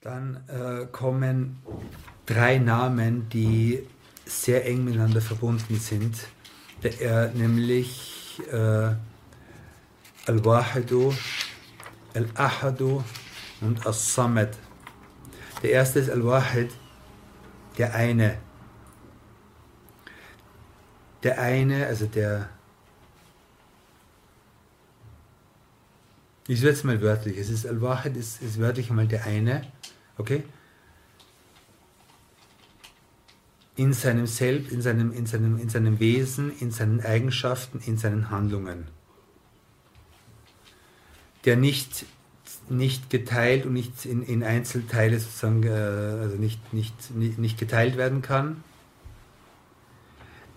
Dann äh, kommen drei Namen, die sehr eng miteinander verbunden sind, der, äh, nämlich äh, Al-Wahidu, Al-Ahadu und As-Samad. Der erste ist Al-Wahid, der eine. Der eine, also der. Ich jetzt mal wörtlich. Es ist Al-Wahid, ist, ist wörtlich einmal der eine. Okay? In seinem Selbst, in seinem, in, seinem, in seinem Wesen, in seinen Eigenschaften, in seinen Handlungen. Der nicht, nicht geteilt und nicht in, in Einzelteile sozusagen, äh, also nicht, nicht, nicht, nicht geteilt werden kann.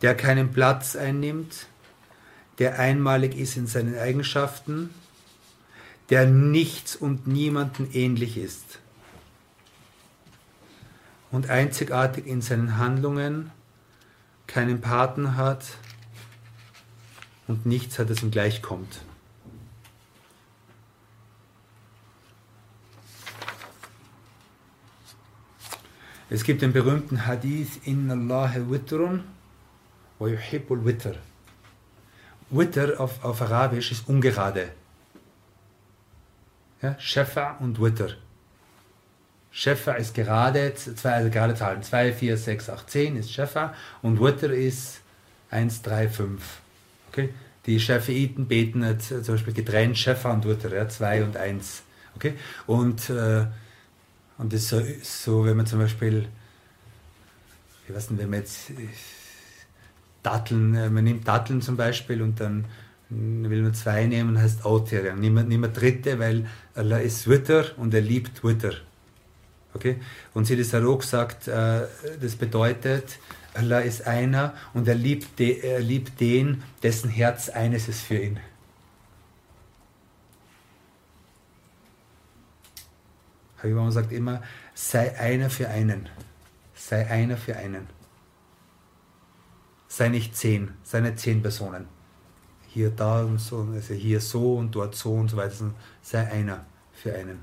Der keinen Platz einnimmt. Der einmalig ist in seinen Eigenschaften. Der nichts und niemanden ähnlich ist und einzigartig in seinen Handlungen, keinen Paten hat und nichts hat, das ihm gleichkommt. Es gibt den berühmten Hadith Inna Allah witrun wa yuhibbul witr. Witr auf, auf Arabisch ist ungerade. Ja, Shafa und Witr. Shefa ist gerade, zwei, also gerade Zahlen, 2, 4, 6, 8, 10 ist Shefa und Witr ist 1, 3, 5. Okay? Die Shafiiten beten jetzt zum Beispiel getrennt Shefa und Witr, ja, 2 und 1. Okay? Und, äh, und das ist so, so, wenn man zum Beispiel, ich weiß nicht, wenn man jetzt Datteln, äh, man nimmt Datteln zum Beispiel und dann will man zwei nehmen, heißt Autir. Nimm, nimm dritte, weil Allah ist Witr und er liebt Witr. Okay? Und Sidi Sarok sagt, äh, das bedeutet, Allah ist einer und er liebt, de, er liebt den, dessen Herz eines ist für ihn. Habibam sagt immer, sei einer für einen. Sei einer für einen. Sei nicht zehn, sei nicht zehn Personen. Hier, da und so, also hier so und dort so und so weiter. Sei einer für einen.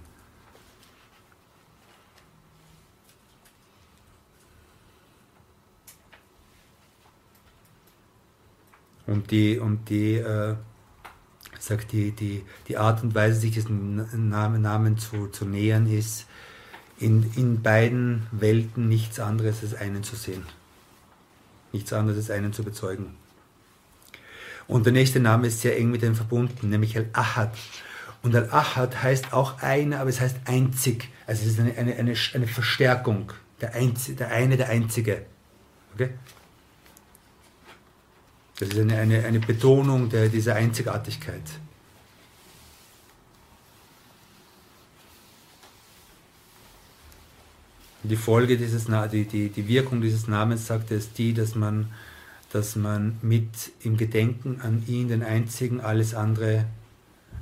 Und die, und die, äh, sagt die, die, die Art und Weise, sich diesen Namen, Namen zu, zu nähern, ist in, in beiden Welten nichts anderes als einen zu sehen. Nichts anderes als einen zu bezeugen. Und der nächste Name ist sehr eng mit dem verbunden, nämlich Al-Ahad. Und Al-Ahad heißt auch einer, aber es heißt einzig. Also es ist eine, eine, eine, Verstärkung. Der, Einz der eine, der Einzige. Okay? Das ist eine, eine, eine Betonung der, dieser Einzigartigkeit. Die Folge dieses, die, die, die Wirkung dieses Namens, sagt er, ist die, dass man, dass man mit im Gedenken an ihn, den Einzigen, alles andere,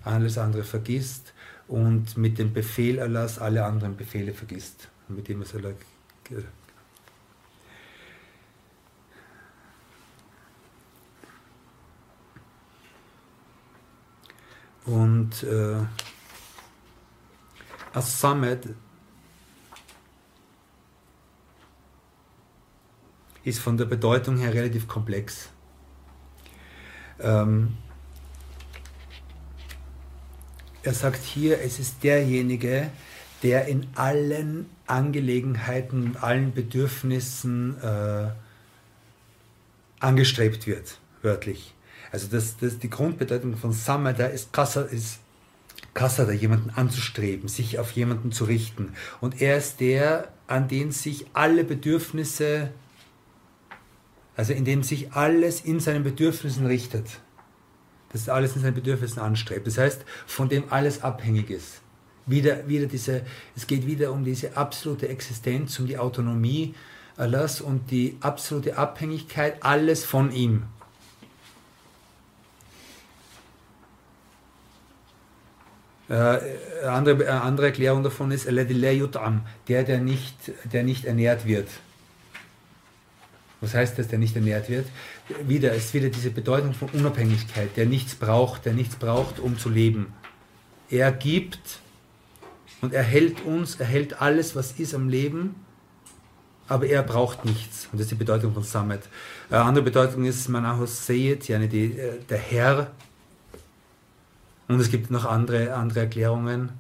alles andere vergisst und mit dem Befehl Allahs alle anderen Befehle vergisst. Mit dem es Und äh, As-Samed ist von der Bedeutung her relativ komplex. Ähm, er sagt hier, es ist derjenige, der in allen Angelegenheiten allen Bedürfnissen äh, angestrebt wird, wörtlich. Also das, das, die Grundbedeutung von Samada ist Kasser, ist Kassada, jemanden anzustreben, sich auf jemanden zu richten. Und er ist der, an den sich alle Bedürfnisse, also in dem sich alles in seinen Bedürfnissen richtet. Das alles in seinen Bedürfnissen anstrebt. Das heißt, von dem alles abhängig ist. Wieder, wieder diese, es geht wieder um diese absolute Existenz, um die Autonomie Allahs und die absolute Abhängigkeit, alles von ihm. Äh, eine andere, eine andere Erklärung davon ist, der, der nicht, der nicht ernährt wird. Was heißt das, der nicht ernährt wird? Wieder ist wieder diese Bedeutung von Unabhängigkeit, der nichts braucht, der nichts braucht, um zu leben. Er gibt und er hält uns, er hält alles, was ist am Leben, aber er braucht nichts. Und das ist die Bedeutung von Samet. Eine andere Bedeutung ist Manahos Seyed, äh, der Herr. Und es gibt noch andere, andere Erklärungen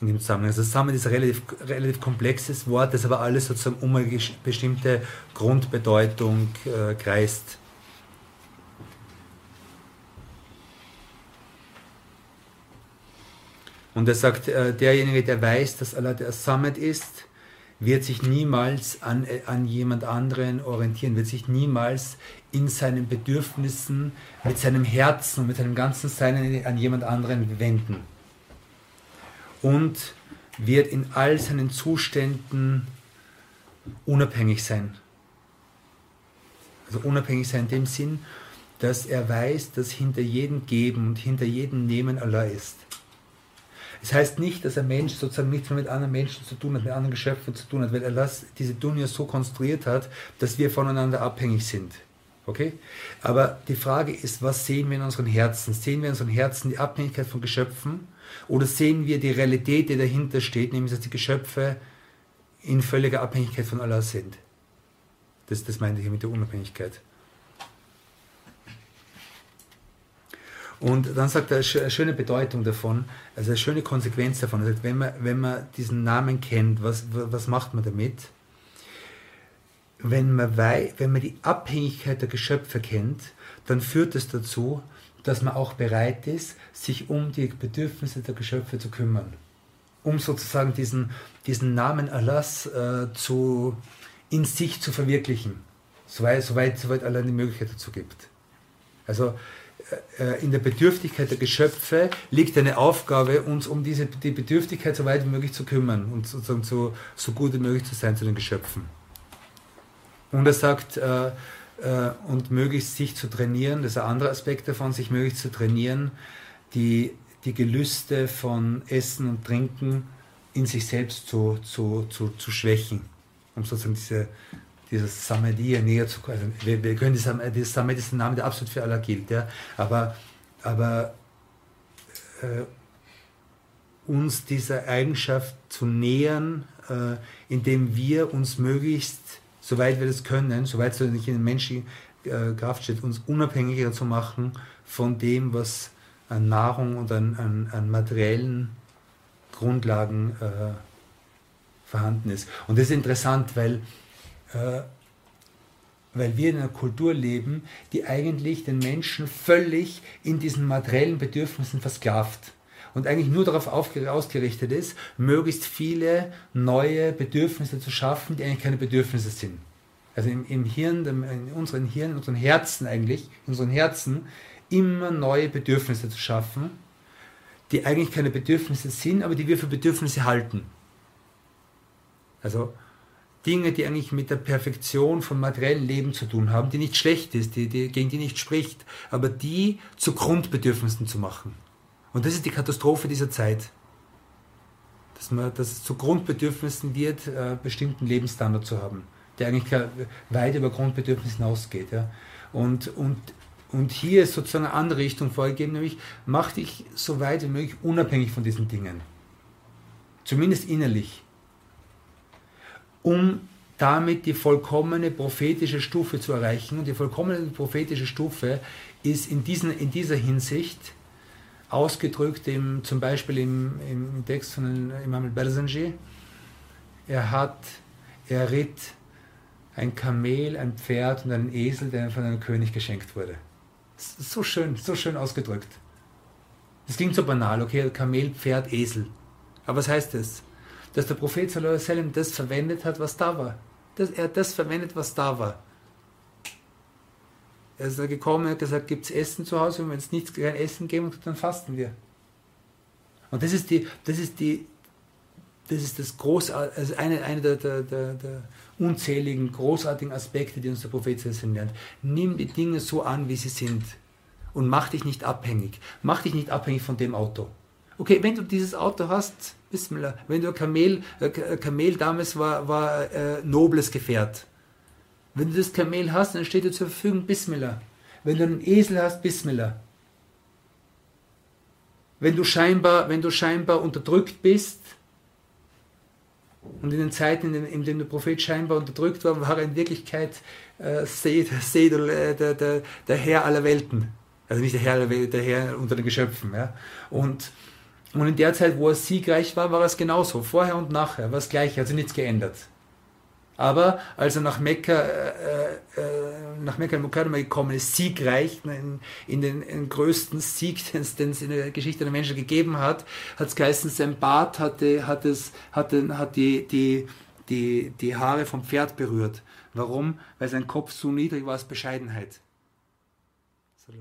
in dem Zusammenhang. Also Samet ist ein relativ, relativ komplexes Wort, das aber alles sozusagen um eine bestimmte Grundbedeutung äh, kreist. Und er sagt, äh, derjenige, der weiß, dass Allah der Samet ist, wird sich niemals an, äh, an jemand anderen orientieren, wird sich niemals in seinen Bedürfnissen, mit seinem Herzen und mit seinem ganzen Sein an jemand anderen wenden. Und wird in all seinen Zuständen unabhängig sein. Also unabhängig sein in dem Sinn, dass er weiß, dass hinter jedem Geben und hinter jedem Nehmen Allah ist. Das heißt nicht, dass ein Mensch sozusagen nichts mehr mit anderen Menschen zu tun hat, mit anderen Geschöpfen zu tun hat, weil er das, diese Dunya so konstruiert hat, dass wir voneinander abhängig sind. Okay? Aber die Frage ist, was sehen wir in unseren Herzen? Sehen wir in unseren Herzen die Abhängigkeit von Geschöpfen oder sehen wir die Realität, die dahinter steht, nämlich dass die Geschöpfe in völliger Abhängigkeit von Allah sind? Das, das meinte ich mit der Unabhängigkeit. Und dann sagt er eine schöne Bedeutung davon, also eine schöne Konsequenz davon. Er sagt, wenn man, wenn man diesen Namen kennt, was, was macht man damit? Wenn man, wei wenn man die Abhängigkeit der Geschöpfe kennt, dann führt es das dazu, dass man auch bereit ist, sich um die Bedürfnisse der Geschöpfe zu kümmern. Um sozusagen diesen, diesen Namen Allahs äh, zu, in sich zu verwirklichen. Soweit, soweit, soweit Allah die Möglichkeit dazu gibt. Also in der Bedürftigkeit der Geschöpfe liegt eine Aufgabe, uns um diese, die Bedürftigkeit so weit wie möglich zu kümmern und sozusagen so, so gut wie möglich zu sein zu den Geschöpfen. Und er sagt, äh, äh, und möglichst sich zu trainieren, das ist ein anderer Aspekt davon, sich möglichst zu trainieren, die, die Gelüste von Essen und Trinken in sich selbst zu, zu, zu, zu schwächen, um sozusagen diese, dieses Samadhi näher zu kommen. Also wir, wir, können das, das Samadhi ist ein Name, der absolut für Allah gilt, ja? aber, aber äh, uns dieser Eigenschaft zu nähern, äh, indem wir uns möglichst, soweit wir das können, soweit es nicht in den menschlichen äh, Kraft steht, uns unabhängiger zu machen von dem, was an Nahrung und an, an, an materiellen Grundlagen äh, vorhanden ist. Und das ist interessant, weil weil wir in einer Kultur leben, die eigentlich den Menschen völlig in diesen materiellen Bedürfnissen versklavt und eigentlich nur darauf ausgerichtet ist, möglichst viele neue Bedürfnisse zu schaffen, die eigentlich keine Bedürfnisse sind. Also im, im Hirn, in unseren Hirn, in unseren Herzen eigentlich, in unseren Herzen immer neue Bedürfnisse zu schaffen, die eigentlich keine Bedürfnisse sind, aber die wir für Bedürfnisse halten. Also Dinge, die eigentlich mit der Perfektion von materiellen Leben zu tun haben, die nicht schlecht ist, die, die, gegen die nicht spricht, aber die zu Grundbedürfnissen zu machen. Und das ist die Katastrophe dieser Zeit. Dass, man, dass es zu Grundbedürfnissen wird, äh, bestimmten Lebensstandard zu haben, der eigentlich weit über Grundbedürfnisse hinausgeht. Ja. Und, und, und hier ist sozusagen eine andere Richtung vorgegeben, nämlich mach dich so weit wie möglich unabhängig von diesen Dingen. Zumindest innerlich um damit die vollkommene prophetische Stufe zu erreichen. Und die vollkommene prophetische Stufe ist in, diesen, in dieser Hinsicht ausgedrückt im, zum Beispiel im, im Text von Imam al-Barzanji. Er hat, er ritt ein Kamel, ein Pferd und einen Esel, der von einem König geschenkt wurde. So schön, so schön ausgedrückt. Das klingt so banal, okay, Kamel, Pferd, Esel. Aber was heißt das? Dass der Prophet sallam, das verwendet hat, was da war. Dass er das verwendet, was da war. Er ist da gekommen und hat gesagt, gibt es Essen zu Hause? wenn es nichts kein Essen geben, dann fasten wir. Und das ist die, das ist die, das ist das großartige, also eine, eine der, der, der, der, unzähligen, großartigen Aspekte, die uns der Prophet lernt. Nimm die Dinge so an, wie sie sind. und mach dich nicht abhängig. Mach dich nicht abhängig von dem Auto. Okay, wenn du dieses Auto hast, Bismillah, wenn du ein Kamel, äh, Kamel damals war, war äh, nobles Gefährt. Wenn du das Kamel hast, dann steht dir zur Verfügung Bismillah. Wenn du einen Esel hast, Bismillah. Wenn du scheinbar, wenn du scheinbar unterdrückt bist, und in den Zeiten, in denen der Prophet scheinbar unterdrückt war, war er in Wirklichkeit äh, Seed, Seed, äh, der, der, der Herr aller Welten. Also nicht der Herr aller Welten, der Herr unter den Geschöpfen. Ja? Und, und in der Zeit, wo er siegreich war, war es genauso. Vorher und nachher war es gleich, sich nichts geändert. Aber als er nach Mekka, äh, äh, nach Mekka al-Mukarrama gekommen ist, siegreich, in, in den, in den größten Sieg, den es in der Geschichte der Menschen gegeben hat, hat es geheißen, sein Bart hatte, hat, es, hatte, hat die, die, die, die Haare vom Pferd berührt. Warum? Weil sein Kopf so niedrig war als Bescheidenheit. So